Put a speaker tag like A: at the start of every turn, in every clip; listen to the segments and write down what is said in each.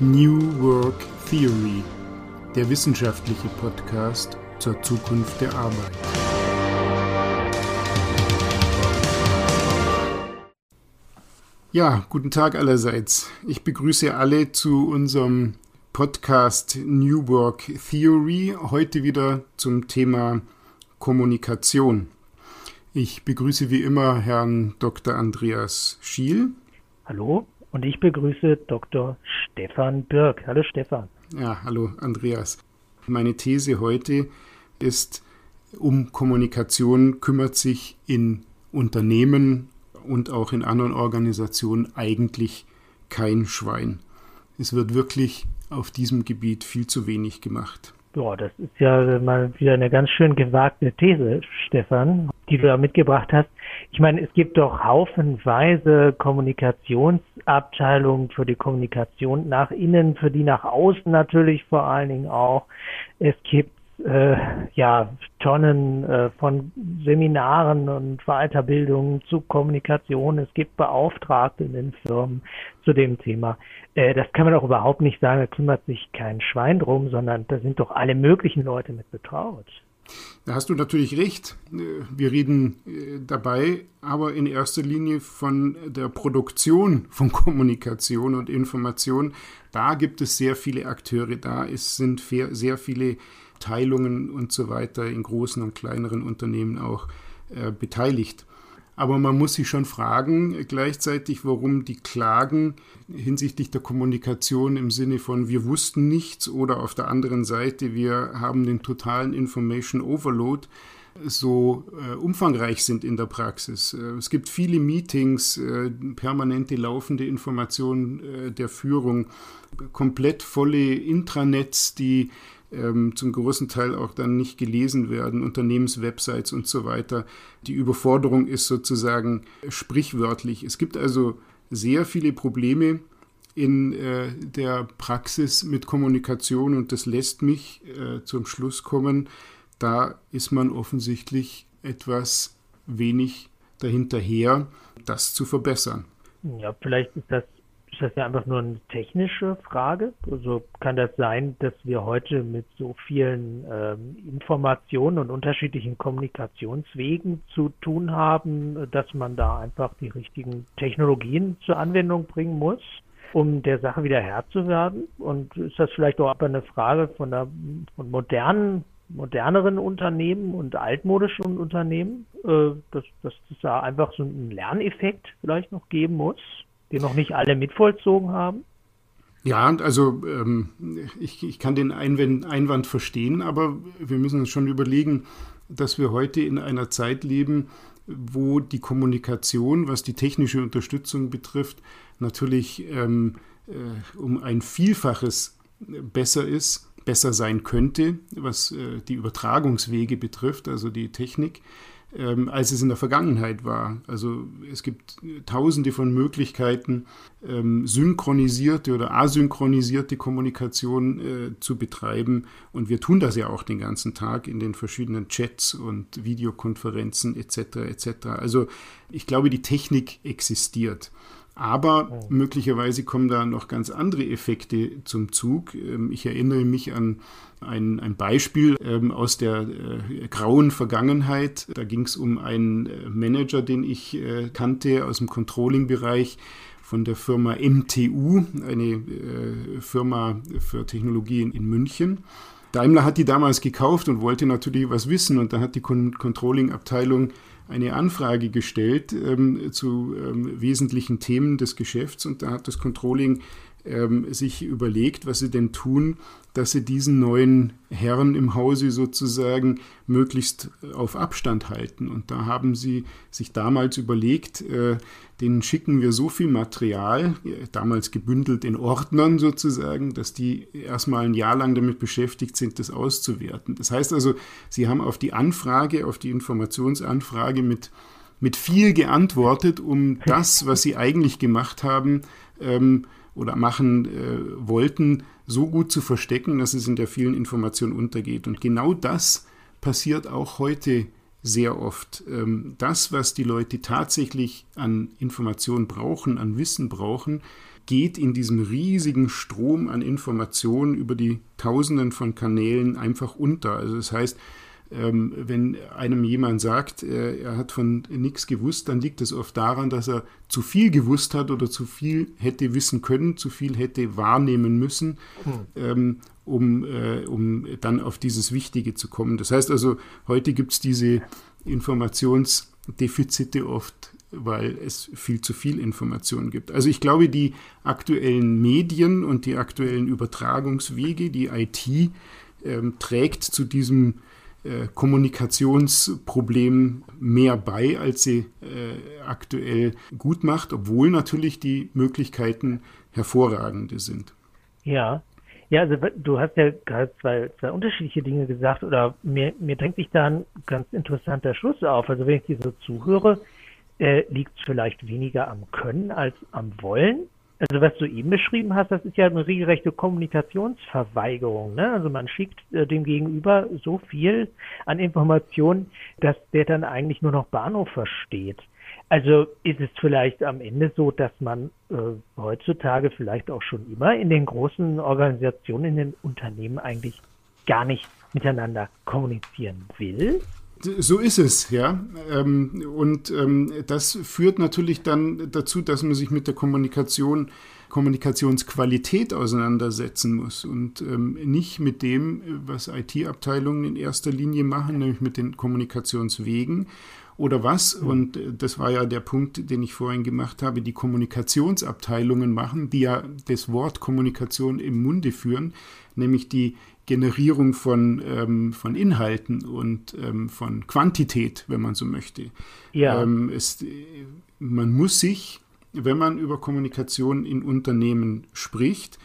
A: New Work Theory, der wissenschaftliche Podcast zur Zukunft der Arbeit. Ja, guten Tag allerseits. Ich begrüße alle zu unserem Podcast New Work Theory, heute wieder zum Thema Kommunikation. Ich begrüße wie immer Herrn Dr. Andreas Schiel.
B: Hallo. Und ich begrüße Dr. Stefan Birk. Hallo Stefan.
A: Ja, hallo Andreas. Meine These heute ist, um Kommunikation kümmert sich in Unternehmen und auch in anderen Organisationen eigentlich kein Schwein. Es wird wirklich auf diesem Gebiet viel zu wenig gemacht.
B: Ja, das ist ja mal wieder eine ganz schön gewagte These, Stefan, die du da mitgebracht hast. Ich meine, es gibt doch haufenweise Kommunikationsabteilungen für die Kommunikation nach innen, für die nach außen natürlich vor allen Dingen auch. Es gibt äh, ja Tonnen äh, von Seminaren und Weiterbildungen zu Kommunikation. Es gibt Beauftragte in den Firmen zu dem Thema. Äh, das kann man doch überhaupt nicht sagen, da kümmert sich kein Schwein drum, sondern da sind doch alle möglichen Leute mit betraut.
A: Da hast du natürlich recht. Wir reden äh, dabei aber in erster Linie von der Produktion von Kommunikation und Information. Da gibt es sehr viele Akteure, da ist, sind sehr viele Teilungen und so weiter in großen und kleineren Unternehmen auch äh, beteiligt. Aber man muss sich schon fragen gleichzeitig, warum die Klagen hinsichtlich der Kommunikation im Sinne von wir wussten nichts oder auf der anderen Seite wir haben den totalen Information Overload so äh, umfangreich sind in der Praxis. Äh, es gibt viele Meetings, äh, permanente laufende Informationen äh, der Führung, komplett volle Intranets, die ähm, zum großen Teil auch dann nicht gelesen werden, Unternehmenswebsites und so weiter. Die Überforderung ist sozusagen sprichwörtlich. Es gibt also sehr viele Probleme in äh, der Praxis mit Kommunikation und das lässt mich äh, zum Schluss kommen, da ist man offensichtlich etwas wenig dahinterher, das zu verbessern.
B: Ja, vielleicht ist das ist das ja einfach nur eine technische Frage? Also kann das sein, dass wir heute mit so vielen ähm, Informationen und unterschiedlichen Kommunikationswegen zu tun haben, dass man da einfach die richtigen Technologien zur Anwendung bringen muss, um der Sache wieder Herr zu werden? Und ist das vielleicht auch eine Frage von, der, von modernen moderneren Unternehmen und altmodischen Unternehmen, äh, dass, dass es da einfach so einen Lerneffekt vielleicht noch geben muss? Den noch nicht alle mitvollzogen haben?
A: Ja, also ähm, ich, ich kann den Einwand, Einwand verstehen, aber wir müssen uns schon überlegen, dass wir heute in einer Zeit leben, wo die Kommunikation, was die technische Unterstützung betrifft, natürlich ähm, äh, um ein Vielfaches besser ist, besser sein könnte, was äh, die Übertragungswege betrifft, also die Technik ähm, als es in der Vergangenheit war. Also es gibt tausende von Möglichkeiten, ähm, synchronisierte oder asynchronisierte Kommunikation äh, zu betreiben. Und wir tun das ja auch den ganzen Tag in den verschiedenen Chats und Videokonferenzen etc. etc. Also ich glaube, die Technik existiert. Aber möglicherweise kommen da noch ganz andere Effekte zum Zug. Ähm, ich erinnere mich an ein, ein Beispiel ähm, aus der äh, grauen Vergangenheit. Da ging es um einen äh, Manager, den ich äh, kannte aus dem Controlling-Bereich von der Firma MTU, eine Firma für Technologien in München. Daimler hat die damals gekauft und wollte natürlich was wissen. Und da hat die Controlling-Abteilung eine Anfrage gestellt ähm, zu ähm, wesentlichen Themen des Geschäfts. Und da hat das Controlling ähm, sich überlegt, was sie denn tun, dass sie diesen neuen Herren im Hause sozusagen möglichst auf Abstand halten. Und da haben sie sich damals überlegt, äh, denen schicken wir so viel Material, damals gebündelt in Ordnern sozusagen, dass die erstmal ein Jahr lang damit beschäftigt sind, das auszuwerten. Das heißt also, sie haben auf die Anfrage, auf die Informationsanfrage mit, mit viel geantwortet, um das, was sie eigentlich gemacht haben, ähm, oder machen äh, wollten, so gut zu verstecken, dass es in der vielen Information untergeht. Und genau das passiert auch heute sehr oft. Ähm, das, was die Leute tatsächlich an Informationen brauchen, an Wissen brauchen, geht in diesem riesigen Strom an Informationen über die Tausenden von Kanälen einfach unter. Also das heißt, ähm, wenn einem jemand sagt, äh, er hat von nichts gewusst, dann liegt es oft daran, dass er zu viel gewusst hat oder zu viel hätte wissen können, zu viel hätte wahrnehmen müssen, hm. ähm, um, äh, um dann auf dieses Wichtige zu kommen. Das heißt also, heute gibt es diese Informationsdefizite oft weil es viel zu viel Information gibt. Also ich glaube, die aktuellen Medien und die aktuellen Übertragungswege, die IT ähm, trägt zu diesem Kommunikationsproblem mehr bei, als sie äh, aktuell gut macht, obwohl natürlich die Möglichkeiten hervorragende sind.
B: Ja, ja, also du hast ja gerade zwei, zwei unterschiedliche Dinge gesagt oder mir, mir drängt sich da ein ganz interessanter Schluss auf. Also wenn ich dir so zuhöre, äh, liegt es vielleicht weniger am Können als am Wollen. Also was du eben beschrieben hast, das ist ja eine regelrechte Kommunikationsverweigerung. Ne? Also man schickt äh, dem Gegenüber so viel an Informationen, dass der dann eigentlich nur noch Bahnhof versteht. Also ist es vielleicht am Ende so, dass man äh, heutzutage vielleicht auch schon immer in den großen Organisationen, in den Unternehmen eigentlich gar nicht miteinander kommunizieren will?
A: So ist es, ja. Ähm, und ähm, das führt natürlich dann dazu, dass man sich mit der Kommunikation, Kommunikationsqualität auseinandersetzen muss und ähm, nicht mit dem, was IT-Abteilungen in erster Linie machen, nämlich mit den Kommunikationswegen oder was, und äh, das war ja der Punkt, den ich vorhin gemacht habe, die Kommunikationsabteilungen machen, die ja das Wort Kommunikation im Munde führen, nämlich die Generierung von, ähm, von Inhalten und ähm, von Quantität, wenn man so möchte. Ja. Ähm, es, man muss sich, wenn man über Kommunikation in Unternehmen spricht,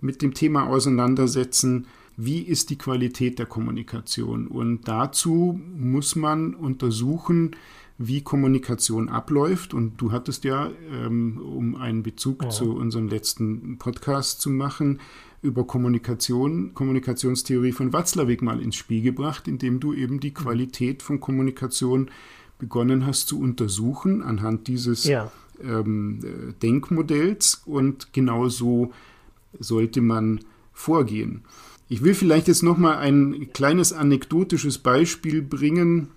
A: mit dem Thema auseinandersetzen, wie ist die Qualität der Kommunikation. Und dazu muss man untersuchen, wie Kommunikation abläuft. Und du hattest ja, ähm, um einen Bezug ja. zu unserem letzten Podcast zu machen, über Kommunikation, Kommunikationstheorie von Watzlawick mal ins Spiel gebracht, indem du eben die Qualität von Kommunikation begonnen hast zu untersuchen anhand dieses ja. ähm, äh, Denkmodells und genau so sollte man vorgehen. Ich will vielleicht jetzt noch mal ein kleines anekdotisches Beispiel bringen,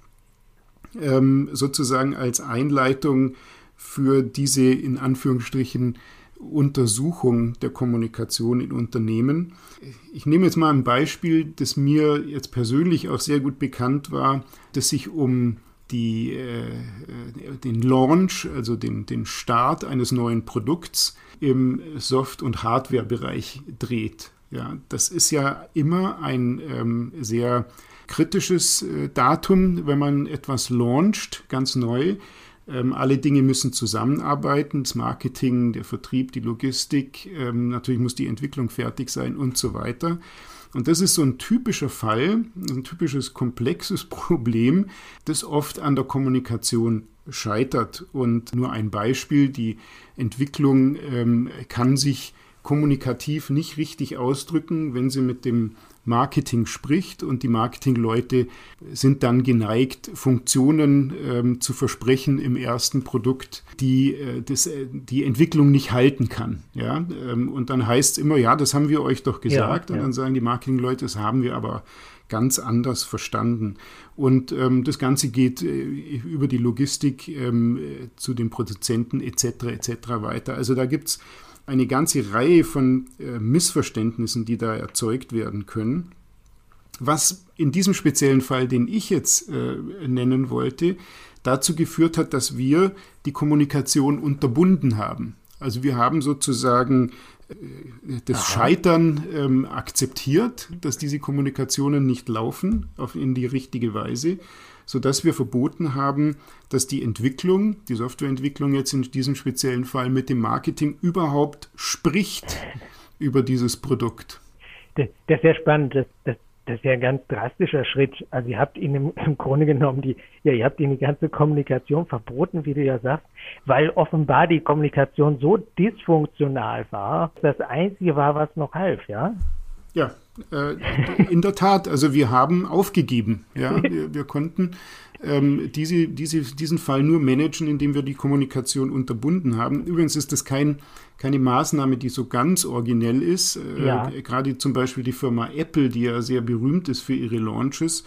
A: ähm, sozusagen als Einleitung für diese in Anführungsstrichen Untersuchung der Kommunikation in Unternehmen. Ich nehme jetzt mal ein Beispiel, das mir jetzt persönlich auch sehr gut bekannt war, das sich um die, äh, den Launch, also den, den Start eines neuen Produkts im Soft- und Hardware-Bereich dreht. Ja, das ist ja immer ein ähm, sehr kritisches äh, Datum, wenn man etwas launcht, ganz neu. Ähm, alle Dinge müssen zusammenarbeiten, das Marketing, der Vertrieb, die Logistik, ähm, natürlich muss die Entwicklung fertig sein und so weiter. Und das ist so ein typischer Fall, ein typisches komplexes Problem, das oft an der Kommunikation scheitert. Und nur ein Beispiel, die Entwicklung ähm, kann sich kommunikativ nicht richtig ausdrücken, wenn sie mit dem Marketing spricht und die Marketingleute sind dann geneigt, Funktionen ähm, zu versprechen im ersten Produkt, die äh, das, äh, die Entwicklung nicht halten kann. Ja? Ähm, und dann heißt es immer, ja, das haben wir euch doch gesagt. Ja, und dann sagen die Marketingleute, das haben wir aber ganz anders verstanden. Und ähm, das Ganze geht äh, über die Logistik ähm, zu den Produzenten etc. etc. weiter. Also da gibt es eine ganze Reihe von äh, Missverständnissen, die da erzeugt werden können. Was in diesem speziellen Fall, den ich jetzt äh, nennen wollte, dazu geführt hat, dass wir die Kommunikation unterbunden haben. Also wir haben sozusagen äh, das. Scheitern ähm, akzeptiert, dass diese Kommunikationen nicht laufen auf, in die richtige Weise sodass wir verboten haben, dass die Entwicklung, die Softwareentwicklung jetzt in diesem speziellen Fall mit dem Marketing überhaupt spricht über dieses Produkt.
B: Das, das ist sehr spannend. Das, das, das ist ja ein ganz drastischer Schritt. Also ihr habt ihnen im, Grunde genommen die, ja, ihr habt ihnen die ganze Kommunikation verboten, wie du ja sagst, weil offenbar die Kommunikation so dysfunktional war, das einzige war, was noch half, ja?
A: Ja, äh, in der Tat. Also wir haben aufgegeben. Ja, wir, wir konnten ähm, diese, diese, diesen Fall nur managen, indem wir die Kommunikation unterbunden haben. Übrigens ist das kein, keine Maßnahme, die so ganz originell ist. Äh, ja. Gerade zum Beispiel die Firma Apple, die ja sehr berühmt ist für ihre Launches,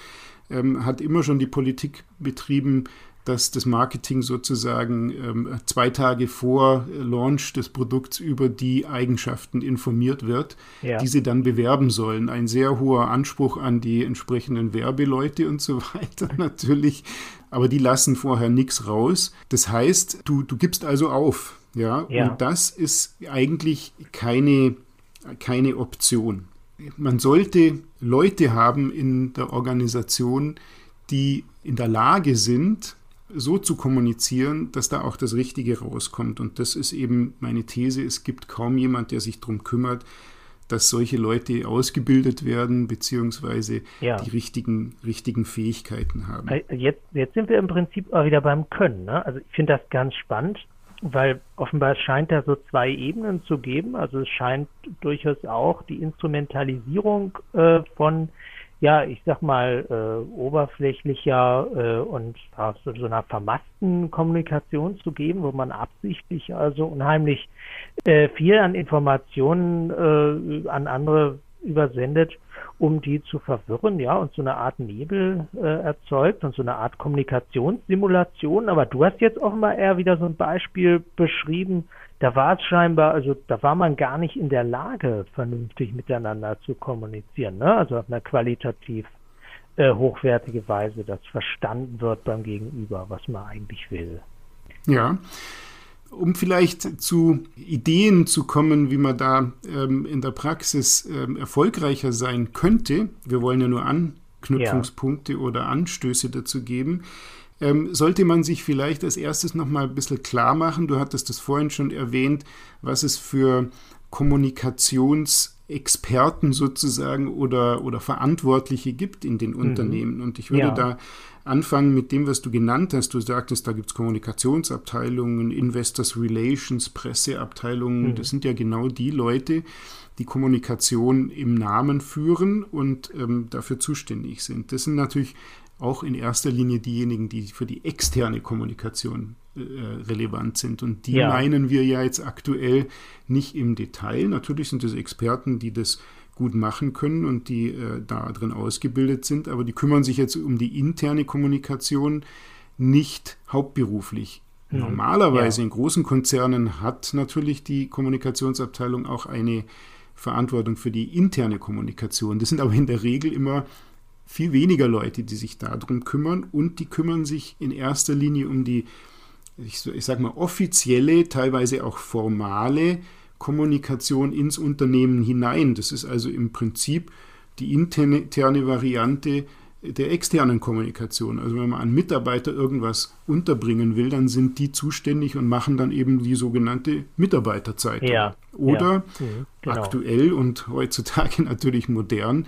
A: ähm, hat immer schon die Politik betrieben, dass das Marketing sozusagen ähm, zwei Tage vor Launch des Produkts über die Eigenschaften informiert wird, ja. die sie dann bewerben sollen. Ein sehr hoher Anspruch an die entsprechenden Werbeleute und so weiter natürlich, aber die lassen vorher nichts raus. Das heißt, du, du gibst also auf. Ja? ja, und das ist eigentlich keine, keine Option. Man sollte Leute haben in der Organisation, die in der Lage sind, so zu kommunizieren, dass da auch das Richtige rauskommt. Und das ist eben meine These. Es gibt kaum jemand, der sich darum kümmert, dass solche Leute ausgebildet werden, beziehungsweise ja. die richtigen, richtigen Fähigkeiten haben.
B: Jetzt, jetzt sind wir im Prinzip auch wieder beim Können. Ne? Also ich finde das ganz spannend, weil offenbar scheint da so zwei Ebenen zu geben. Also es scheint durchaus auch die Instrumentalisierung äh, von ja, ich sag mal, äh, oberflächlicher äh, und ja, so, so einer vermassten Kommunikation zu geben, wo man absichtlich also unheimlich äh, viel an Informationen äh, an andere übersendet, um die zu verwirren, ja, und so eine Art Nebel äh, erzeugt und so eine Art Kommunikationssimulation. Aber du hast jetzt offenbar eher wieder so ein Beispiel beschrieben, da war es scheinbar, also da war man gar nicht in der Lage, vernünftig miteinander zu kommunizieren, ne? Also auf einer qualitativ äh, hochwertige Weise, dass verstanden wird beim Gegenüber, was man eigentlich will.
A: Ja. Um vielleicht zu Ideen zu kommen, wie man da ähm, in der Praxis ähm, erfolgreicher sein könnte, wir wollen ja nur Anknüpfungspunkte ja. oder Anstöße dazu geben, ähm, sollte man sich vielleicht als erstes nochmal ein bisschen klar machen, du hattest das vorhin schon erwähnt, was es für Kommunikationsexperten sozusagen oder, oder Verantwortliche gibt in den mhm. Unternehmen. Und ich würde ja. da anfangen mit dem, was du genannt hast. Du sagtest, da gibt es Kommunikationsabteilungen, Investors Relations, Presseabteilungen. Mhm. Das sind ja genau die Leute, die Kommunikation im Namen führen und ähm, dafür zuständig sind. Das sind natürlich auch in erster Linie diejenigen, die für die externe Kommunikation äh, relevant sind. Und die ja. meinen wir ja jetzt aktuell nicht im Detail. Natürlich sind es Experten, die das gut machen können und die äh, da drin ausgebildet sind, aber die kümmern sich jetzt um die interne Kommunikation nicht hauptberuflich. Mhm. Normalerweise ja. in großen Konzernen hat natürlich die Kommunikationsabteilung auch eine Verantwortung für die interne Kommunikation. Das sind aber in der Regel immer viel weniger Leute, die sich darum kümmern und die kümmern sich in erster Linie um die, ich, ich sage mal, offizielle, teilweise auch formale Kommunikation ins Unternehmen hinein. Das ist also im Prinzip die interne Variante der externen Kommunikation. Also wenn man an Mitarbeiter irgendwas unterbringen will, dann sind die zuständig und machen dann eben die sogenannte Mitarbeiterzeitung. Ja, Oder ja, mhm, genau. aktuell und heutzutage natürlich modern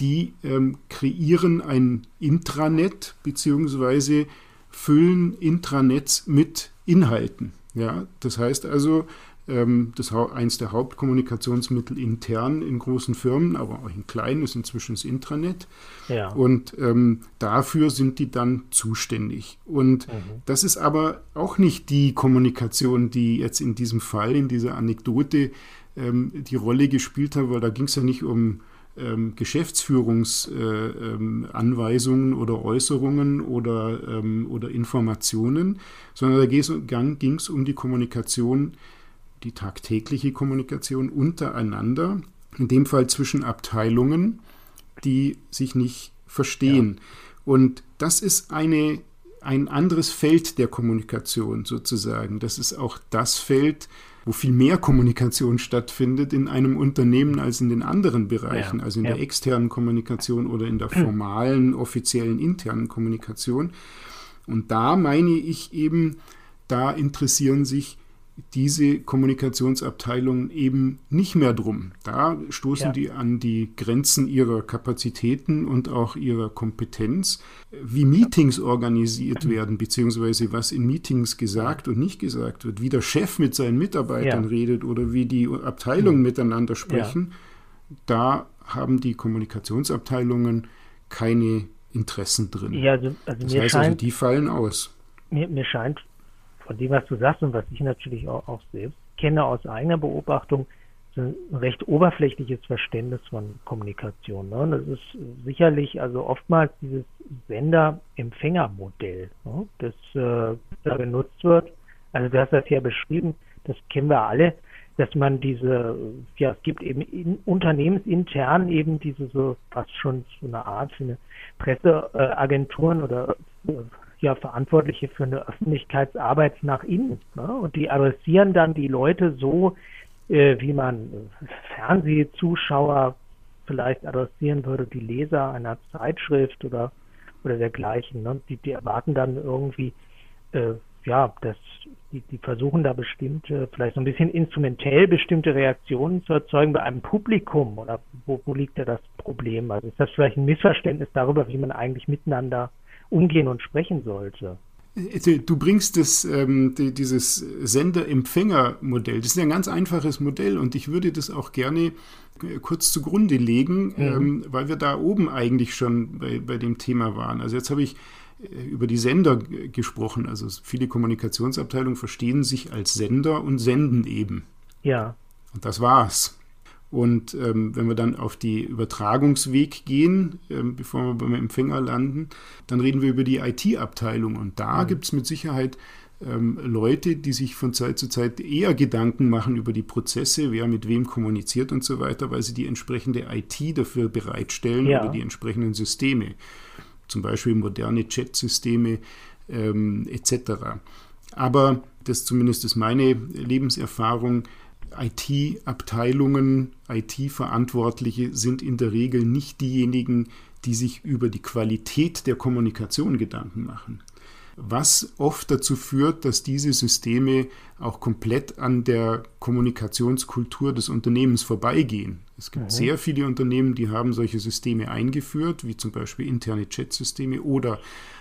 A: die ähm, kreieren ein Intranet beziehungsweise füllen Intranets mit Inhalten. Ja, das heißt also, das eins der Hauptkommunikationsmittel intern in großen Firmen, aber auch in kleinen ist inzwischen das Intranet. Ja. Und ähm, dafür sind die dann zuständig. Und mhm. das ist aber auch nicht die Kommunikation, die jetzt in diesem Fall, in dieser Anekdote ähm, die Rolle gespielt hat, weil da ging es ja nicht um ähm, Geschäftsführungsanweisungen äh, ähm, oder Äußerungen oder, ähm, oder Informationen, sondern da ging es um die Kommunikation, die tagtägliche Kommunikation untereinander, in dem Fall zwischen Abteilungen, die sich nicht verstehen. Ja. Und das ist eine, ein anderes Feld der Kommunikation sozusagen. Das ist auch das Feld, wo viel mehr Kommunikation stattfindet in einem Unternehmen als in den anderen Bereichen, ja, also in ja. der externen Kommunikation oder in der formalen, offiziellen internen Kommunikation. Und da meine ich eben, da interessieren sich diese Kommunikationsabteilungen eben nicht mehr drum. Da stoßen ja. die an die Grenzen ihrer Kapazitäten und auch ihrer Kompetenz. Wie Meetings organisiert werden, beziehungsweise was in Meetings gesagt und nicht gesagt wird, wie der Chef mit seinen Mitarbeitern ja. redet oder wie die Abteilungen mhm. miteinander sprechen, ja. da haben die Kommunikationsabteilungen keine Interessen drin.
B: Ja, also, also
A: das heißt
B: scheint,
A: also, die fallen aus.
B: Mir, mir scheint, von dem, was du sagst und was ich natürlich auch, auch selbst kenne aus eigener Beobachtung, ein recht oberflächliches Verständnis von Kommunikation. Ne? Das ist sicherlich also oftmals dieses Sender-Empfänger-Modell, ne? das äh, da genutzt wird. Also du hast das ja beschrieben, das kennen wir alle, dass man diese, ja, es gibt eben in, unternehmensintern eben diese so fast schon so eine Art eine Presseagenturen oder äh, ja Verantwortliche für eine Öffentlichkeitsarbeit nach innen. Ne? Und die adressieren dann die Leute so, äh, wie man Fernsehzuschauer vielleicht adressieren würde, die Leser einer Zeitschrift oder oder dergleichen. Ne? Die, die erwarten dann irgendwie äh, ja, das, die, die versuchen da bestimmte, vielleicht so ein bisschen instrumentell bestimmte Reaktionen zu erzeugen bei einem Publikum oder wo, wo liegt da das Problem? Also ist das vielleicht ein Missverständnis darüber, wie man eigentlich miteinander umgehen und sprechen sollte?
A: Also, du bringst das, ähm, die, dieses Sender-Empfänger-Modell. Das ist ein ganz einfaches Modell und ich würde das auch gerne äh, kurz zugrunde legen, mhm. ähm, weil wir da oben eigentlich schon bei, bei dem Thema waren. Also jetzt habe ich äh, über die Sender gesprochen. Also viele Kommunikationsabteilungen verstehen sich als Sender und senden eben.
B: Ja.
A: Und das war's. Und ähm, wenn wir dann auf die Übertragungsweg gehen, ähm, bevor wir beim Empfänger landen, dann reden wir über die IT-Abteilung. Und da mhm. gibt es mit Sicherheit ähm, Leute, die sich von Zeit zu Zeit eher Gedanken machen über die Prozesse, wer mit wem kommuniziert und so weiter, weil sie die entsprechende IT dafür bereitstellen ja. oder die entsprechenden Systeme zum Beispiel moderne Chat-Systeme ähm, etc. Aber das zumindest ist meine Lebenserfahrung. IT-Abteilungen, IT-Verantwortliche sind in der Regel nicht diejenigen, die sich über die Qualität der Kommunikation Gedanken machen was oft dazu führt, dass diese Systeme auch komplett an der Kommunikationskultur des Unternehmens vorbeigehen. Es gibt mhm. sehr viele Unternehmen, die haben solche Systeme eingeführt, wie zum Beispiel interne Chat-Systeme oder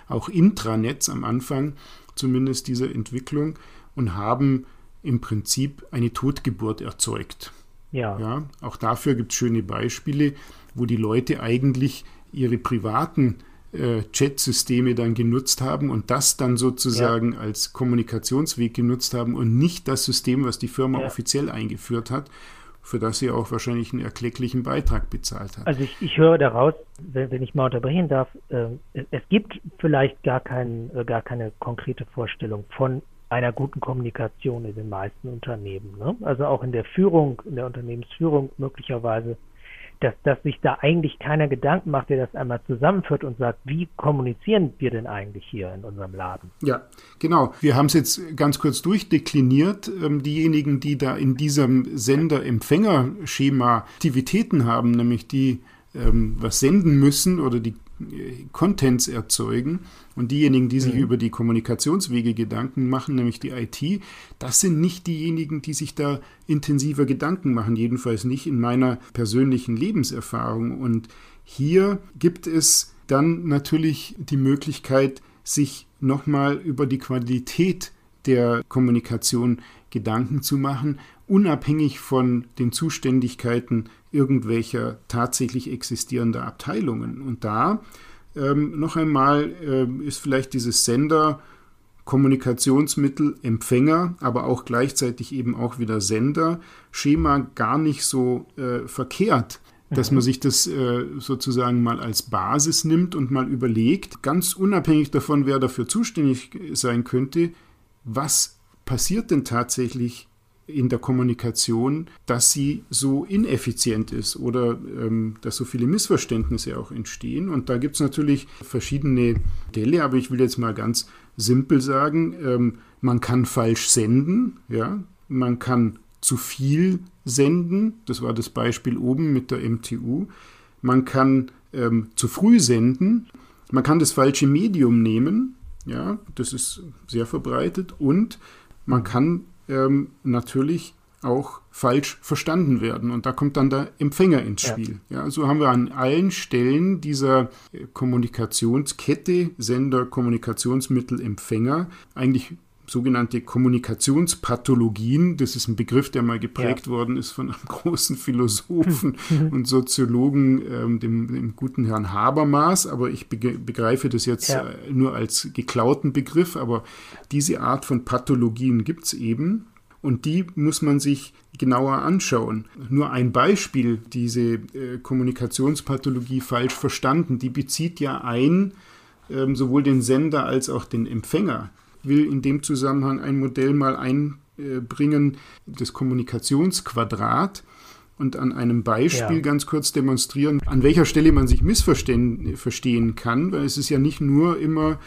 A: auch Intranets am Anfang zumindest dieser Entwicklung und haben im Prinzip eine Totgeburt erzeugt.
B: Ja.
A: ja auch dafür gibt es schöne Beispiele, wo die Leute eigentlich ihre privaten äh, Chat-Systeme dann genutzt haben und das dann sozusagen ja. als Kommunikationsweg genutzt haben und nicht das System, was die Firma ja. offiziell eingeführt hat, für das sie auch wahrscheinlich einen erklecklichen Beitrag bezahlt hat.
B: Also ich, ich höre daraus, wenn, wenn, ich mal unterbrechen darf, äh, es gibt vielleicht gar, kein, äh, gar keine konkrete Vorstellung von einer guten Kommunikation in den meisten Unternehmen. Ne? Also auch in der Führung, in der Unternehmensführung möglicherweise dass, dass sich da eigentlich keiner Gedanken macht, der das einmal zusammenführt und sagt, wie kommunizieren wir denn eigentlich hier in unserem Laden?
A: Ja, genau. Wir haben es jetzt ganz kurz durchdekliniert. Ähm, diejenigen, die da in diesem Sender-Empfänger-Schema Aktivitäten haben, nämlich die ähm, was senden müssen oder die Contents erzeugen und diejenigen, die sich mhm. über die Kommunikationswege Gedanken machen, nämlich die IT, das sind nicht diejenigen, die sich da intensiver Gedanken machen, jedenfalls nicht in meiner persönlichen Lebenserfahrung. Und hier gibt es dann natürlich die Möglichkeit, sich nochmal über die Qualität der Kommunikation Gedanken zu machen, unabhängig von den Zuständigkeiten irgendwelcher tatsächlich existierender Abteilungen. Und da ähm, noch einmal äh, ist vielleicht dieses Sender, Kommunikationsmittel, Empfänger, aber auch gleichzeitig eben auch wieder Sender, Schema gar nicht so äh, verkehrt, dass man mhm. sich das äh, sozusagen mal als Basis nimmt und mal überlegt, ganz unabhängig davon, wer dafür zuständig sein könnte, was passiert denn tatsächlich in der Kommunikation, dass sie so ineffizient ist oder ähm, dass so viele Missverständnisse auch entstehen. Und da gibt es natürlich verschiedene Modelle, aber ich will jetzt mal ganz simpel sagen, ähm, man kann falsch senden, ja, man kann zu viel senden, das war das Beispiel oben mit der MTU, man kann ähm, zu früh senden, man kann das falsche Medium nehmen, ja, das ist sehr verbreitet. Und man kann ähm, natürlich auch falsch verstanden werden. Und da kommt dann der Empfänger ins Spiel. Ja. ja. so haben wir an allen Stellen dieser Kommunikationskette, Sender, Kommunikationsmittel, Empfänger, eigentlich sogenannte Kommunikationspathologien. Das ist ein Begriff, der mal geprägt ja. worden ist von einem großen Philosophen und Soziologen, ähm, dem, dem, guten Herrn Habermas. Aber ich begreife das jetzt ja. äh, nur als geklauten Begriff. Aber diese Art von Pathologien gibt es eben. Und die muss man sich genauer anschauen. Nur ein Beispiel, diese äh, Kommunikationspathologie falsch verstanden, die bezieht ja ein ähm, sowohl den Sender als auch den Empfänger will in dem Zusammenhang ein Modell mal einbringen, das Kommunikationsquadrat und an einem Beispiel ja. ganz kurz demonstrieren, an welcher Stelle man sich missverstehen kann, weil es ist ja nicht nur immer,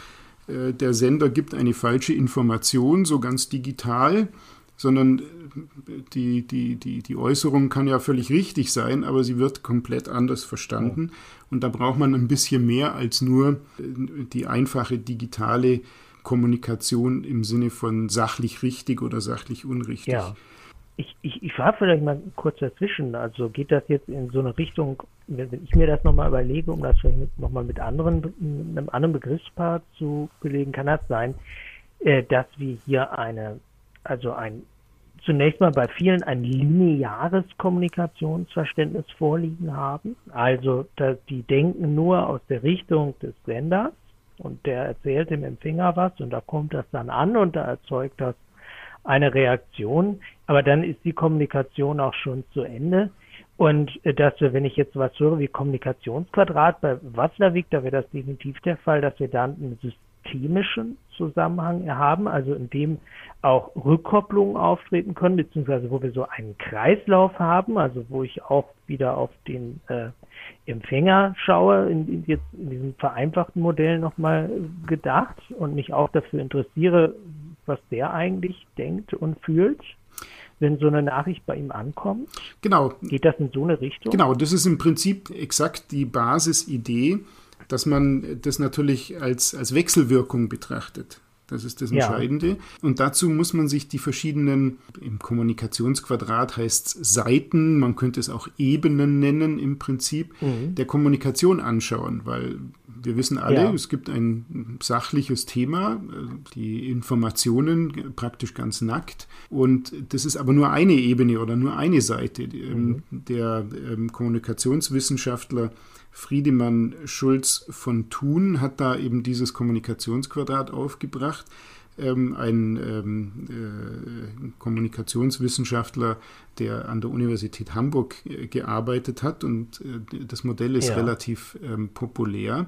A: äh, der Sender gibt eine falsche Information, so ganz digital, sondern äh, die, die, die, die Äußerung kann ja völlig richtig sein, aber sie wird komplett anders verstanden. Und da braucht man ein bisschen mehr als nur äh, die einfache digitale Kommunikation im Sinne von sachlich richtig oder sachlich unrichtig.
B: Ja. Ich, ich, ich frage vielleicht mal kurz dazwischen. Also geht das jetzt in so eine Richtung, wenn ich mir das nochmal überlege, um das vielleicht nochmal mit anderen, mit einem anderen Begriffspaar zu belegen, kann das sein, äh, dass wir hier eine, also ein, zunächst mal bei vielen ein lineares Kommunikationsverständnis vorliegen haben. Also, dass die denken nur aus der Richtung des Senders und der erzählt dem Empfänger was und da kommt das dann an und da erzeugt das eine Reaktion, aber dann ist die Kommunikation auch schon zu Ende. Und äh, dass wir, wenn ich jetzt was höre wie Kommunikationsquadrat bei Watzlawick, da wäre das definitiv der Fall, dass wir dann einen systemischen Zusammenhang haben, also in dem auch Rückkopplungen auftreten können, beziehungsweise wo wir so einen Kreislauf haben, also wo ich auch wieder auf den äh, Empfänger schaue, in, in, jetzt in diesem vereinfachten Modell nochmal gedacht und mich auch dafür interessiere, was der eigentlich denkt und fühlt, wenn so eine Nachricht bei ihm ankommt.
A: Genau.
B: Geht das in so eine Richtung?
A: Genau, das ist im Prinzip exakt die Basisidee, dass man das natürlich als, als Wechselwirkung betrachtet. Das ist das Entscheidende. Ja. Und dazu muss man sich die verschiedenen, im Kommunikationsquadrat heißt es Seiten, man könnte es auch Ebenen nennen im Prinzip, mhm. der Kommunikation anschauen, weil wir wissen alle, ja. es gibt ein sachliches Thema, die Informationen praktisch ganz nackt. Und das ist aber nur eine Ebene oder nur eine Seite. Mhm. Der ähm, Kommunikationswissenschaftler Friedemann Schulz von Thun hat da eben dieses Kommunikationsquadrat aufgebracht. Ähm, ein ähm, äh, Kommunikationswissenschaftler, der an der Universität Hamburg äh, gearbeitet hat und äh, das Modell ist ja. relativ ähm, populär.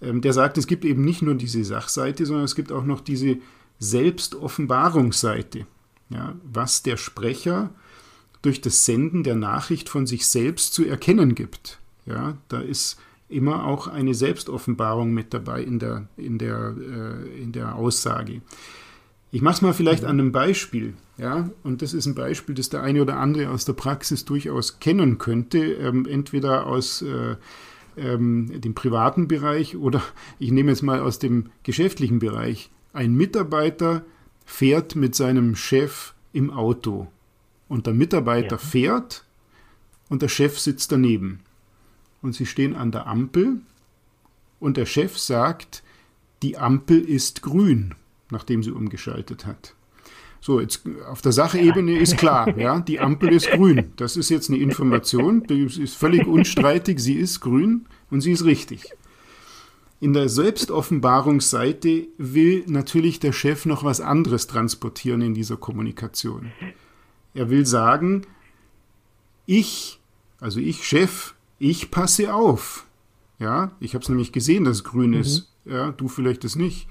A: Der sagt, es gibt eben nicht nur diese Sachseite, sondern es gibt auch noch diese Selbstoffenbarungsseite, ja, was der Sprecher durch das Senden der Nachricht von sich selbst zu erkennen gibt. Ja, da ist immer auch eine Selbstoffenbarung mit dabei in der, in der, äh, in der Aussage. Ich mache es mal vielleicht an einem Beispiel, ja, und das ist ein Beispiel, das der eine oder andere aus der Praxis durchaus kennen könnte, ähm, entweder aus äh, ähm, dem privaten Bereich oder ich nehme jetzt mal aus dem geschäftlichen Bereich. Ein Mitarbeiter fährt mit seinem Chef im Auto und der Mitarbeiter ja. fährt und der Chef sitzt daneben und sie stehen an der Ampel und der Chef sagt, die Ampel ist grün, nachdem sie umgeschaltet hat. So, jetzt auf der Sachebene ist klar, ja, die Ampel ist grün. Das ist jetzt eine Information, die ist völlig unstreitig, sie ist grün und sie ist richtig. In der Selbstoffenbarungsseite will natürlich der Chef noch was anderes transportieren in dieser Kommunikation. Er will sagen, ich, also ich Chef, ich passe auf. Ja, ich habe es nämlich gesehen, dass es grün mhm. ist. Ja, du vielleicht es nicht.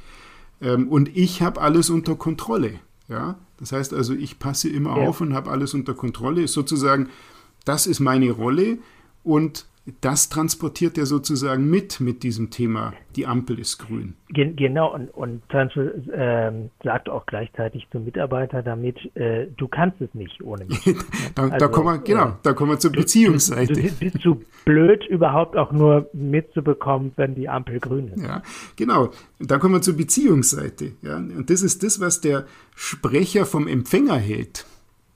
A: Ähm, und ich habe alles unter Kontrolle. Ja, das heißt also, ich passe immer ja. auf und habe alles unter Kontrolle. Ist sozusagen, das ist meine Rolle und das transportiert er sozusagen mit, mit diesem Thema, die Ampel ist grün.
B: Genau, und, und äh, sagt auch gleichzeitig zum Mitarbeiter damit, äh, du kannst es nicht ohne mich.
A: da, also, da, kommen wir, genau, äh, da kommen wir zur Beziehungsseite.
B: Du, du bist zu blöd, überhaupt auch nur mitzubekommen, wenn die Ampel grün ist.
A: Ja, genau. Da kommen wir zur Beziehungsseite. Ja? Und das ist das, was der Sprecher vom Empfänger hält.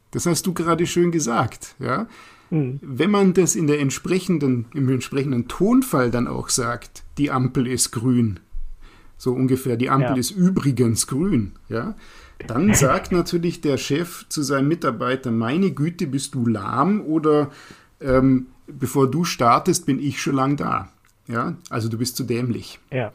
A: Das hast du gerade schön gesagt. Ja? Mhm. Wenn man das in der entsprechenden, im entsprechenden Tonfall dann auch sagt, die Ampel ist grün, so ungefähr, die Ampel ja. ist übrigens grün, ja, dann sagt natürlich der Chef zu seinem Mitarbeiter, meine Güte, bist du lahm oder ähm, bevor du startest, bin ich schon lang da. Ja, also du bist zu dämlich.
B: Ja.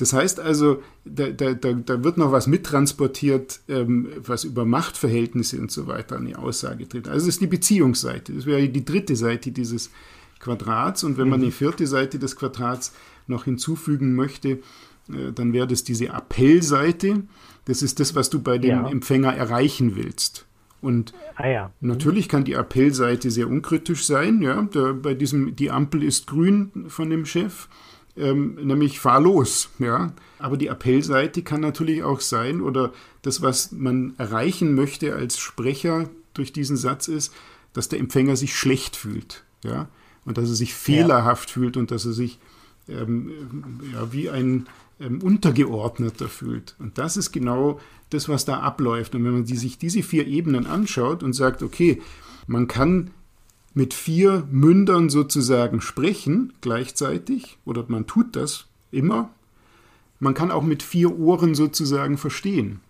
A: Das heißt also, da, da, da wird noch was mittransportiert, ähm, was über Machtverhältnisse und so weiter eine Aussage tritt. Also das ist die Beziehungsseite. Das wäre die dritte Seite dieses Quadrats. Und wenn man mhm. die vierte Seite des Quadrats noch hinzufügen möchte, äh, dann wäre das diese Appellseite. Das ist das, was du bei dem ja. Empfänger erreichen willst. Und
B: ah, ja.
A: natürlich kann die Appellseite sehr unkritisch sein. Ja, da, bei diesem, die Ampel ist grün von dem Chef ähm, nämlich fahr los. Ja? Aber die Appellseite kann natürlich auch sein, oder das, was man erreichen möchte als Sprecher durch diesen Satz ist, dass der Empfänger sich schlecht fühlt. Ja? Und dass er sich fehlerhaft ja. fühlt und dass er sich ähm, ja, wie ein ähm, Untergeordneter fühlt. Und das ist genau das, was da abläuft. Und wenn man die, sich diese vier Ebenen anschaut und sagt, okay, man kann mit vier Mündern sozusagen sprechen gleichzeitig, oder man tut das immer. Man kann auch mit vier Ohren sozusagen verstehen.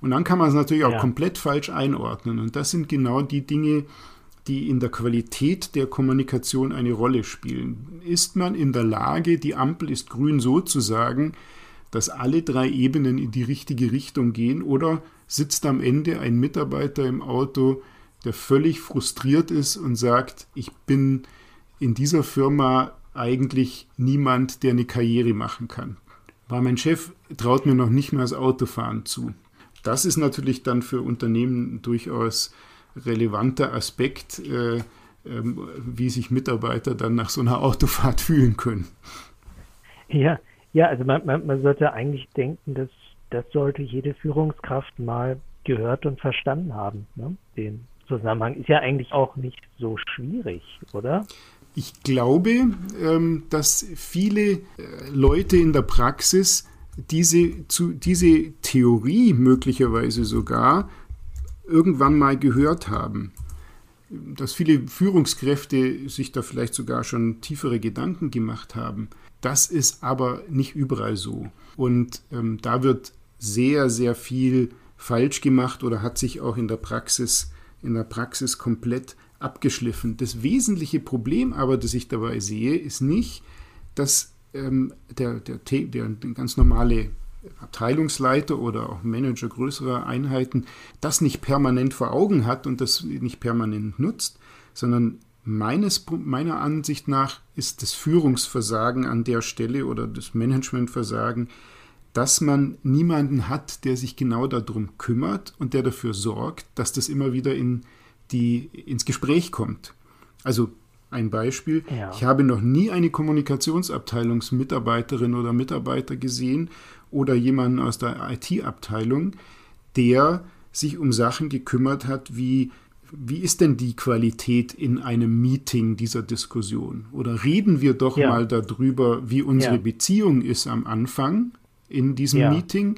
A: Und dann kann man es natürlich auch ja. komplett falsch einordnen. Und das sind genau die Dinge, die in der Qualität der Kommunikation eine Rolle spielen. Ist man in der Lage, die Ampel ist grün so zu sagen, dass alle drei Ebenen in die richtige Richtung gehen, oder sitzt am Ende ein Mitarbeiter im Auto, der völlig frustriert ist und sagt, ich bin in dieser Firma eigentlich niemand, der eine Karriere machen kann. Weil mein Chef traut mir noch nicht mal das Autofahren zu. Das ist natürlich dann für Unternehmen durchaus relevanter Aspekt, äh, äh, wie sich Mitarbeiter dann nach so einer Autofahrt fühlen können.
B: Ja, ja, also man, man, man sollte eigentlich denken, dass das sollte jede Führungskraft mal gehört und verstanden haben, ne? den Zusammenhang ist ja eigentlich auch nicht so schwierig, oder?
A: Ich glaube, ähm, dass viele äh, Leute in der Praxis diese, zu, diese Theorie möglicherweise sogar irgendwann mal gehört haben. Dass viele Führungskräfte sich da vielleicht sogar schon tiefere Gedanken gemacht haben. Das ist aber nicht überall so. Und ähm, da wird sehr, sehr viel falsch gemacht oder hat sich auch in der Praxis in der Praxis komplett abgeschliffen. Das wesentliche Problem aber, das ich dabei sehe, ist nicht, dass ähm, der, der, der, der ganz normale Abteilungsleiter oder auch Manager größerer Einheiten das nicht permanent vor Augen hat und das nicht permanent nutzt, sondern meines, meiner Ansicht nach ist das Führungsversagen an der Stelle oder das Managementversagen dass man niemanden hat, der sich genau darum kümmert und der dafür sorgt, dass das immer wieder in die, ins Gespräch kommt. Also ein Beispiel, ja. ich habe noch nie eine Kommunikationsabteilungsmitarbeiterin oder Mitarbeiter gesehen oder jemanden aus der IT-Abteilung, der sich um Sachen gekümmert hat wie wie ist denn die Qualität in einem Meeting dieser Diskussion? Oder reden wir doch ja. mal darüber, wie unsere ja. Beziehung ist am Anfang in diesem ja. Meeting.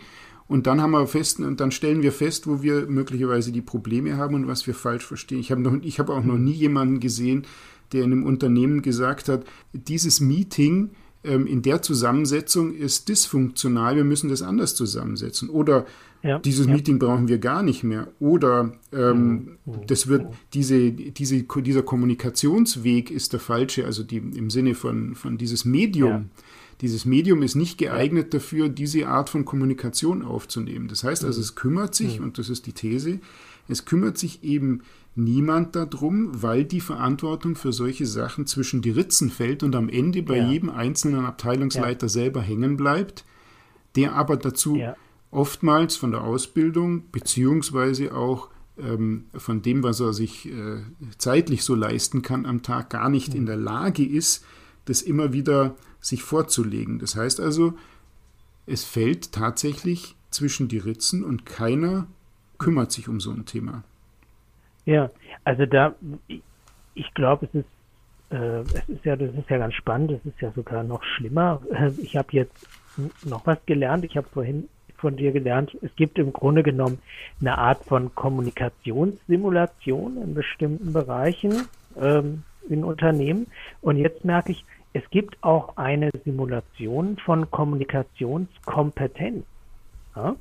A: Und dann haben wir fest, und dann stellen wir fest, wo wir möglicherweise die Probleme haben und was wir falsch verstehen. Ich habe noch, ich habe auch noch nie jemanden gesehen, der in einem Unternehmen gesagt hat, dieses Meeting ähm, in der Zusammensetzung ist dysfunktional, wir müssen das anders zusammensetzen. Oder ja, dieses ja. Meeting brauchen wir gar nicht mehr. Oder ähm, oh, das wird, oh. diese, diese, dieser Kommunikationsweg ist der falsche, also die, im Sinne von, von dieses Medium. Ja dieses Medium ist nicht geeignet dafür, diese Art von Kommunikation aufzunehmen. Das heißt also, es kümmert sich, mhm. und das ist die These, es kümmert sich eben niemand darum, weil die Verantwortung für solche Sachen zwischen die Ritzen fällt und am Ende bei ja. jedem einzelnen Abteilungsleiter ja. selber hängen bleibt, der aber dazu ja. oftmals von der Ausbildung beziehungsweise auch ähm, von dem, was er sich äh, zeitlich so leisten kann am Tag, gar nicht mhm. in der Lage ist, das immer wieder sich vorzulegen. Das heißt also, es fällt tatsächlich zwischen die Ritzen und keiner kümmert sich um so ein Thema.
B: Ja, also da, ich glaube, es ist, äh, es ist ja, das ist ja ganz spannend, es ist ja sogar noch schlimmer. Ich habe jetzt noch was gelernt. Ich habe vorhin von dir gelernt, es gibt im Grunde genommen eine Art von Kommunikationssimulation in bestimmten Bereichen ähm, in Unternehmen. Und jetzt merke ich, es gibt auch eine Simulation von Kommunikationskompetenz. Ja?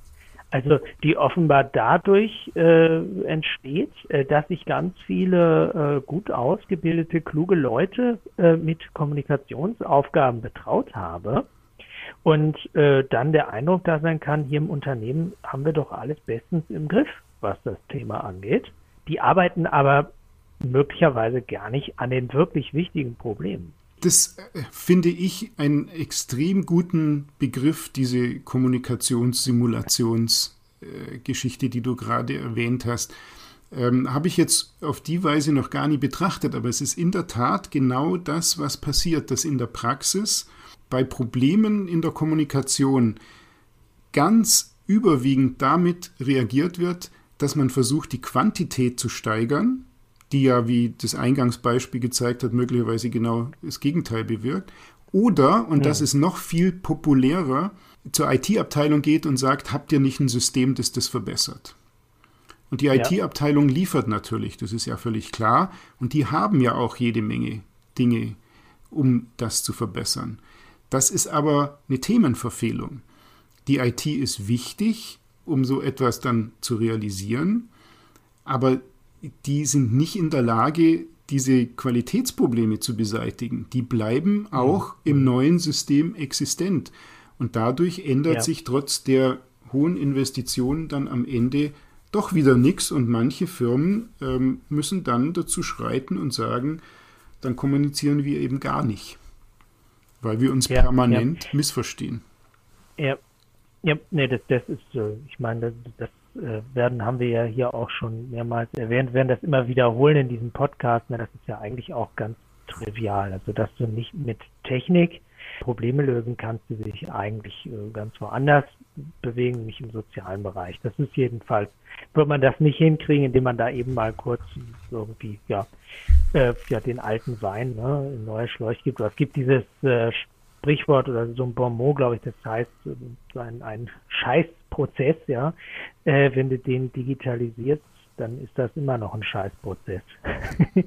B: Also die offenbar dadurch äh, entsteht, äh, dass sich ganz viele äh, gut ausgebildete, kluge Leute äh, mit Kommunikationsaufgaben betraut habe. Und äh, dann der Eindruck da sein kann, hier im Unternehmen haben wir doch alles bestens im Griff, was das Thema angeht. Die arbeiten aber möglicherweise gar nicht an den wirklich wichtigen Problemen.
A: Das äh, finde ich einen extrem guten Begriff, diese Kommunikationssimulationsgeschichte, die du gerade erwähnt hast. Ähm, Habe ich jetzt auf die Weise noch gar nie betrachtet, aber es ist in der Tat genau das, was passiert, dass in der Praxis bei Problemen in der Kommunikation ganz überwiegend damit reagiert wird, dass man versucht, die Quantität zu steigern die ja, wie das Eingangsbeispiel gezeigt hat, möglicherweise genau das Gegenteil bewirkt. Oder, und ja. das ist noch viel populärer, zur IT-Abteilung geht und sagt, habt ihr nicht ein System, das das verbessert? Und die IT-Abteilung liefert natürlich, das ist ja völlig klar. Und die haben ja auch jede Menge Dinge, um das zu verbessern. Das ist aber eine Themenverfehlung. Die IT ist wichtig, um so etwas dann zu realisieren. Aber die sind nicht in der Lage, diese Qualitätsprobleme zu beseitigen. Die bleiben auch mhm. im neuen System existent. Und dadurch ändert ja. sich trotz der hohen Investitionen dann am Ende doch wieder nichts. Und manche Firmen ähm, müssen dann dazu schreiten und sagen, dann kommunizieren wir eben gar nicht, weil wir uns ja, permanent ja. missverstehen.
B: Ja, ja, nee, das, das ist, ich meine, das, werden, haben wir ja hier auch schon mehrmals erwähnt, werden das immer wiederholen in diesem Podcast. Na, das ist ja eigentlich auch ganz trivial. Also, dass du nicht mit Technik Probleme lösen kannst, die sich eigentlich äh, ganz woanders bewegen, nicht im sozialen Bereich. Das ist jedenfalls, wird man das nicht hinkriegen, indem man da eben mal kurz irgendwie, ja, äh, ja den alten Wein ne, in neue Schläuche gibt. Es gibt dieses äh, Sprichwort oder so ein Bonmot, glaube ich, das heißt, so ein, ein Scheißprozess, ja. Äh, wenn du den digitalisierst, dann ist das immer noch ein Scheißprozess.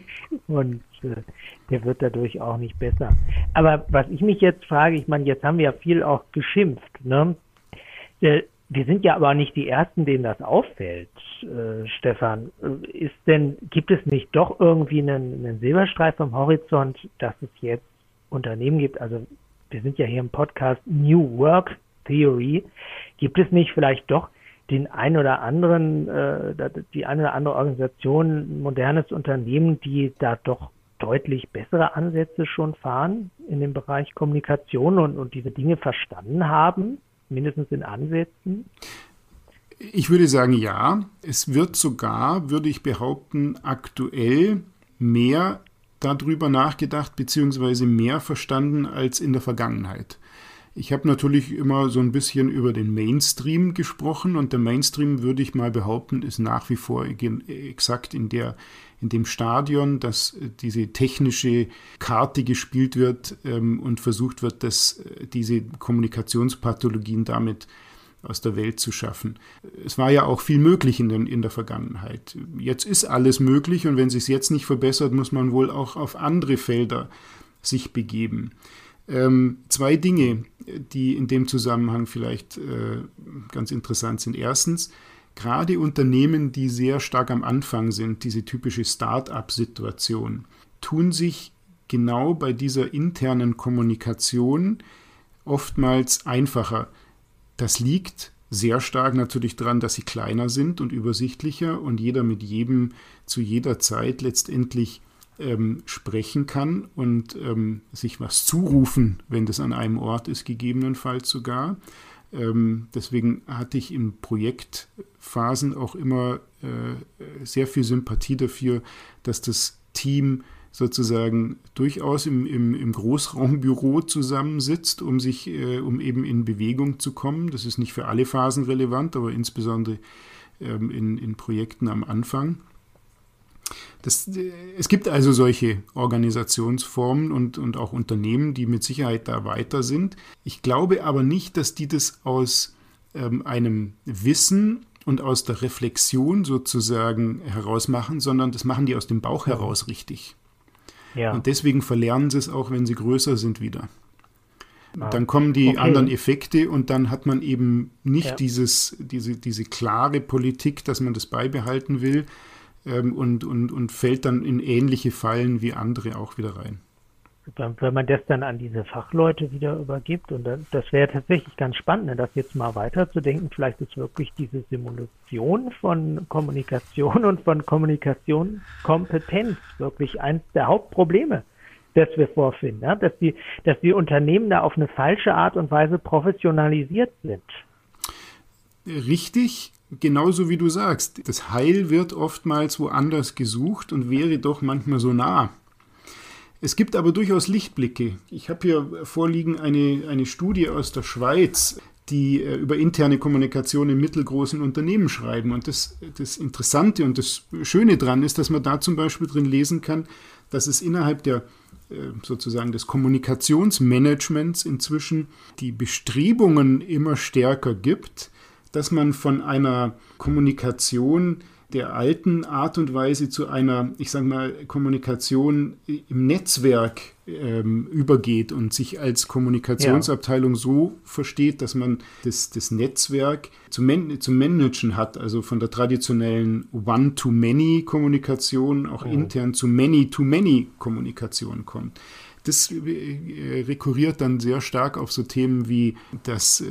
B: Und äh, der wird dadurch auch nicht besser. Aber was ich mich jetzt frage, ich meine, jetzt haben wir ja viel auch geschimpft, ne? Äh, wir sind ja aber nicht die Ersten, denen das auffällt, äh, Stefan. Ist denn, gibt es nicht doch irgendwie einen, einen Silberstreif am Horizont, dass es jetzt Unternehmen gibt, also wir sind ja hier im Podcast New Work Theory, gibt es nicht vielleicht doch den ein oder anderen, äh, die eine oder andere Organisation, modernes Unternehmen, die da doch deutlich bessere Ansätze schon fahren in dem Bereich Kommunikation und, und diese Dinge verstanden haben, mindestens in Ansätzen?
A: Ich würde sagen, ja. Es wird sogar, würde ich behaupten, aktuell mehr darüber nachgedacht bzw. mehr verstanden als in der Vergangenheit. Ich habe natürlich immer so ein bisschen über den Mainstream gesprochen und der Mainstream, würde ich mal behaupten, ist nach wie vor exakt in, der, in dem Stadion, dass diese technische Karte gespielt wird ähm, und versucht wird, dass äh, diese Kommunikationspathologien damit aus der Welt zu schaffen. Es war ja auch viel möglich in, den, in der Vergangenheit. Jetzt ist alles möglich und wenn sich es jetzt nicht verbessert, muss man wohl auch auf andere Felder sich begeben. Ähm, zwei Dinge, die in dem Zusammenhang vielleicht äh, ganz interessant sind. Erstens, gerade Unternehmen, die sehr stark am Anfang sind, diese typische Start-up-Situation, tun sich genau bei dieser internen Kommunikation oftmals einfacher. Das liegt sehr stark natürlich daran, dass sie kleiner sind und übersichtlicher und jeder mit jedem zu jeder Zeit letztendlich ähm, sprechen kann und ähm, sich was zurufen, wenn das an einem Ort ist, gegebenenfalls sogar. Ähm, deswegen hatte ich in Projektphasen auch immer äh, sehr viel Sympathie dafür, dass das Team sozusagen durchaus im, im, im Großraumbüro zusammensitzt, um sich, äh, um eben in Bewegung zu kommen. Das ist nicht für alle Phasen relevant, aber insbesondere ähm, in, in Projekten am Anfang. Das, äh, es gibt also solche Organisationsformen und, und auch Unternehmen, die mit Sicherheit da weiter sind. Ich glaube aber nicht, dass die das aus ähm, einem Wissen und aus der Reflexion sozusagen heraus machen, sondern das machen die aus dem Bauch heraus richtig. Ja. Und deswegen verlernen sie es auch, wenn sie größer sind, wieder. Ah. Dann kommen die okay. anderen Effekte und dann hat man eben nicht ja. dieses, diese, diese klare Politik, dass man das beibehalten will ähm, und, und, und fällt dann in ähnliche Fallen wie andere auch wieder rein
B: wenn man das dann an diese Fachleute wieder übergibt, und das wäre tatsächlich ganz spannend, ne, das jetzt mal weiterzudenken, vielleicht ist wirklich diese Simulation von Kommunikation und von Kommunikationskompetenz wirklich eins der Hauptprobleme, das wir vorfinden, ja? dass, die, dass die Unternehmen da auf eine falsche Art und Weise professionalisiert sind.
A: Richtig, genauso wie du sagst. Das Heil wird oftmals woanders gesucht und wäre doch manchmal so nah. Es gibt aber durchaus Lichtblicke. Ich habe hier vorliegen eine, eine Studie aus der Schweiz, die äh, über interne Kommunikation in mittelgroßen Unternehmen schreiben. Und das, das Interessante und das Schöne daran ist, dass man da zum Beispiel drin lesen kann, dass es innerhalb der äh, sozusagen des Kommunikationsmanagements inzwischen die Bestrebungen immer stärker gibt, dass man von einer Kommunikation der alten Art und Weise zu einer, ich sage mal, Kommunikation im Netzwerk ähm, übergeht und sich als Kommunikationsabteilung ja. so versteht, dass man das, das Netzwerk zu, man zu managen hat, also von der traditionellen One-to-Many-Kommunikation auch oh. intern zu Many-to-Many-Kommunikation kommt. Das äh, rekurriert dann sehr stark auf so Themen wie, dass äh,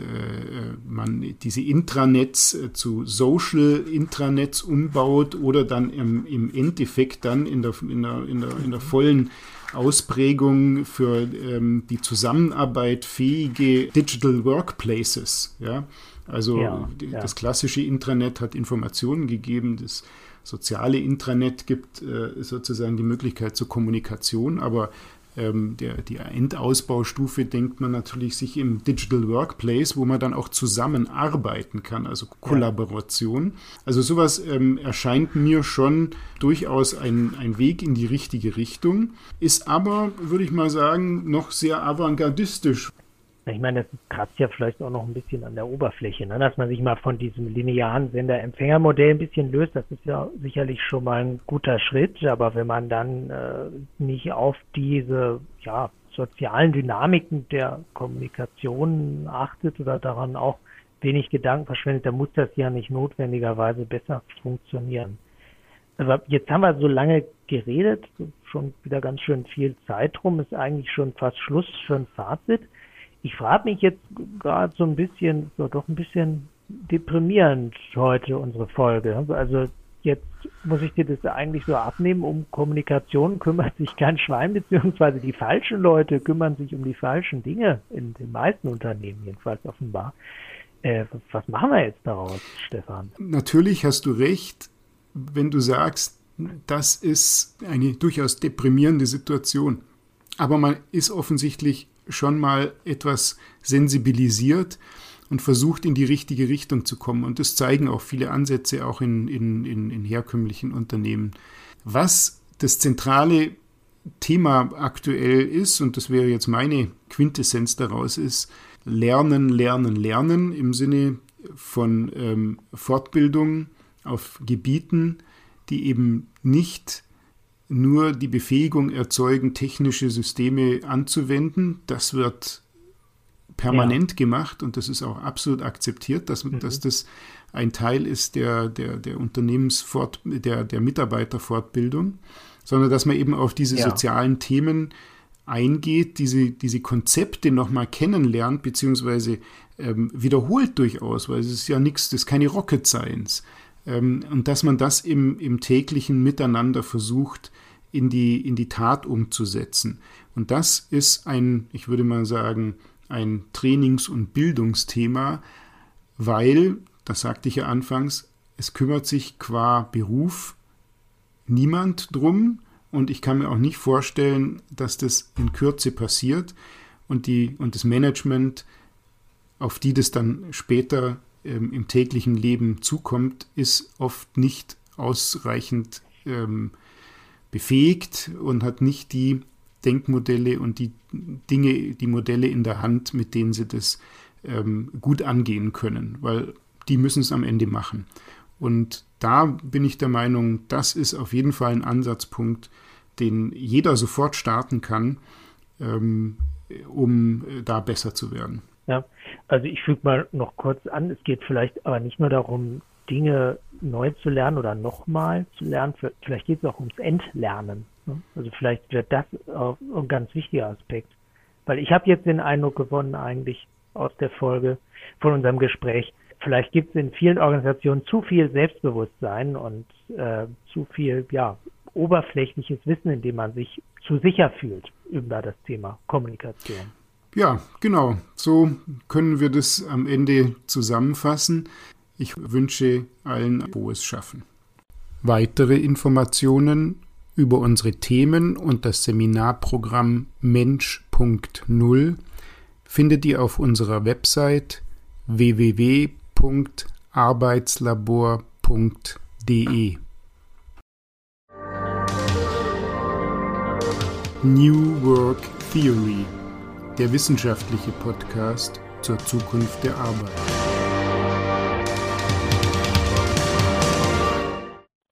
A: man diese Intranets äh, zu Social Intranets umbaut oder dann im, im Endeffekt dann in der, in der, in der, in der vollen Ausprägung für ähm, die Zusammenarbeit fähige Digital Workplaces. Ja? Also ja, ja. das klassische Intranet hat Informationen gegeben, das soziale Intranet gibt äh, sozusagen die Möglichkeit zur Kommunikation, aber ähm, der, die Endausbaustufe denkt man natürlich sich im Digital Workplace, wo man dann auch zusammenarbeiten kann, also Kollaboration. Also sowas ähm, erscheint mir schon durchaus ein, ein Weg in die richtige Richtung, ist aber, würde ich mal sagen, noch sehr avantgardistisch.
B: Ich meine, das kratzt ja vielleicht auch noch ein bisschen an der Oberfläche, ne? dass man sich mal von diesem linearen Sender-Empfänger-Modell ein bisschen löst. Das ist ja sicherlich schon mal ein guter Schritt, aber wenn man dann äh, nicht auf diese ja, sozialen Dynamiken der Kommunikation achtet oder daran auch wenig Gedanken verschwendet, dann muss das ja nicht notwendigerweise besser funktionieren. Aber jetzt haben wir so lange geredet, schon wieder ganz schön viel Zeit rum, ist eigentlich schon fast Schluss für ein Fazit. Ich frage mich jetzt gerade so ein bisschen, so doch ein bisschen deprimierend heute unsere Folge. Also jetzt muss ich dir das eigentlich so abnehmen, um Kommunikation kümmert sich kein Schwein, beziehungsweise die falschen Leute kümmern sich um die falschen Dinge in den meisten Unternehmen, jedenfalls offenbar. Äh, was machen wir jetzt daraus, Stefan?
A: Natürlich hast du recht, wenn du sagst, das ist eine durchaus deprimierende Situation. Aber man ist offensichtlich schon mal etwas sensibilisiert und versucht in die richtige Richtung zu kommen. Und das zeigen auch viele Ansätze auch in, in, in, in herkömmlichen Unternehmen. Was das zentrale Thema aktuell ist, und das wäre jetzt meine Quintessenz daraus, ist Lernen, Lernen, Lernen im Sinne von ähm, Fortbildung auf Gebieten, die eben nicht nur die Befähigung erzeugen, technische Systeme anzuwenden. Das wird permanent ja. gemacht und das ist auch absolut akzeptiert, dass, mhm. dass das ein Teil ist der, der, der Unternehmensfort, der, der Mitarbeiterfortbildung, sondern dass man eben auf diese ja. sozialen Themen eingeht, diese, diese Konzepte nochmal kennenlernt, beziehungsweise ähm, wiederholt durchaus, weil es ist ja nichts, das ist keine Rocket Science. Ähm, und dass man das im, im täglichen Miteinander versucht, in die, in die Tat umzusetzen. Und das ist ein, ich würde mal sagen, ein Trainings- und Bildungsthema, weil, das sagte ich ja anfangs, es kümmert sich qua Beruf niemand drum und ich kann mir auch nicht vorstellen, dass das in Kürze passiert und, die, und das Management, auf die das dann später ähm, im täglichen Leben zukommt, ist oft nicht ausreichend ähm, befähigt und hat nicht die Denkmodelle und die Dinge, die Modelle in der Hand, mit denen sie das ähm, gut angehen können, weil die müssen es am Ende machen. Und da bin ich der Meinung, das ist auf jeden Fall ein Ansatzpunkt, den jeder sofort starten kann, ähm, um äh, da besser zu werden.
B: Ja, also ich füge mal noch kurz an, es geht vielleicht aber nicht nur darum, Dinge neu zu lernen oder nochmal zu lernen, vielleicht geht es auch ums Entlernen. Ne? Also vielleicht wird das ein ganz wichtiger Aspekt. Weil ich habe jetzt den Eindruck gewonnen, eigentlich aus der Folge von unserem Gespräch, vielleicht gibt es in vielen Organisationen zu viel Selbstbewusstsein und äh, zu viel, ja, oberflächliches Wissen, in dem man sich zu sicher fühlt über das Thema Kommunikation.
A: Ja, genau. So können wir das am Ende zusammenfassen. Ich wünsche allen frohes Schaffen. Weitere Informationen über unsere Themen und das Seminarprogramm Mensch.0 findet ihr auf unserer Website www.arbeitslabor.de. New Work Theory, der wissenschaftliche Podcast zur Zukunft der Arbeit.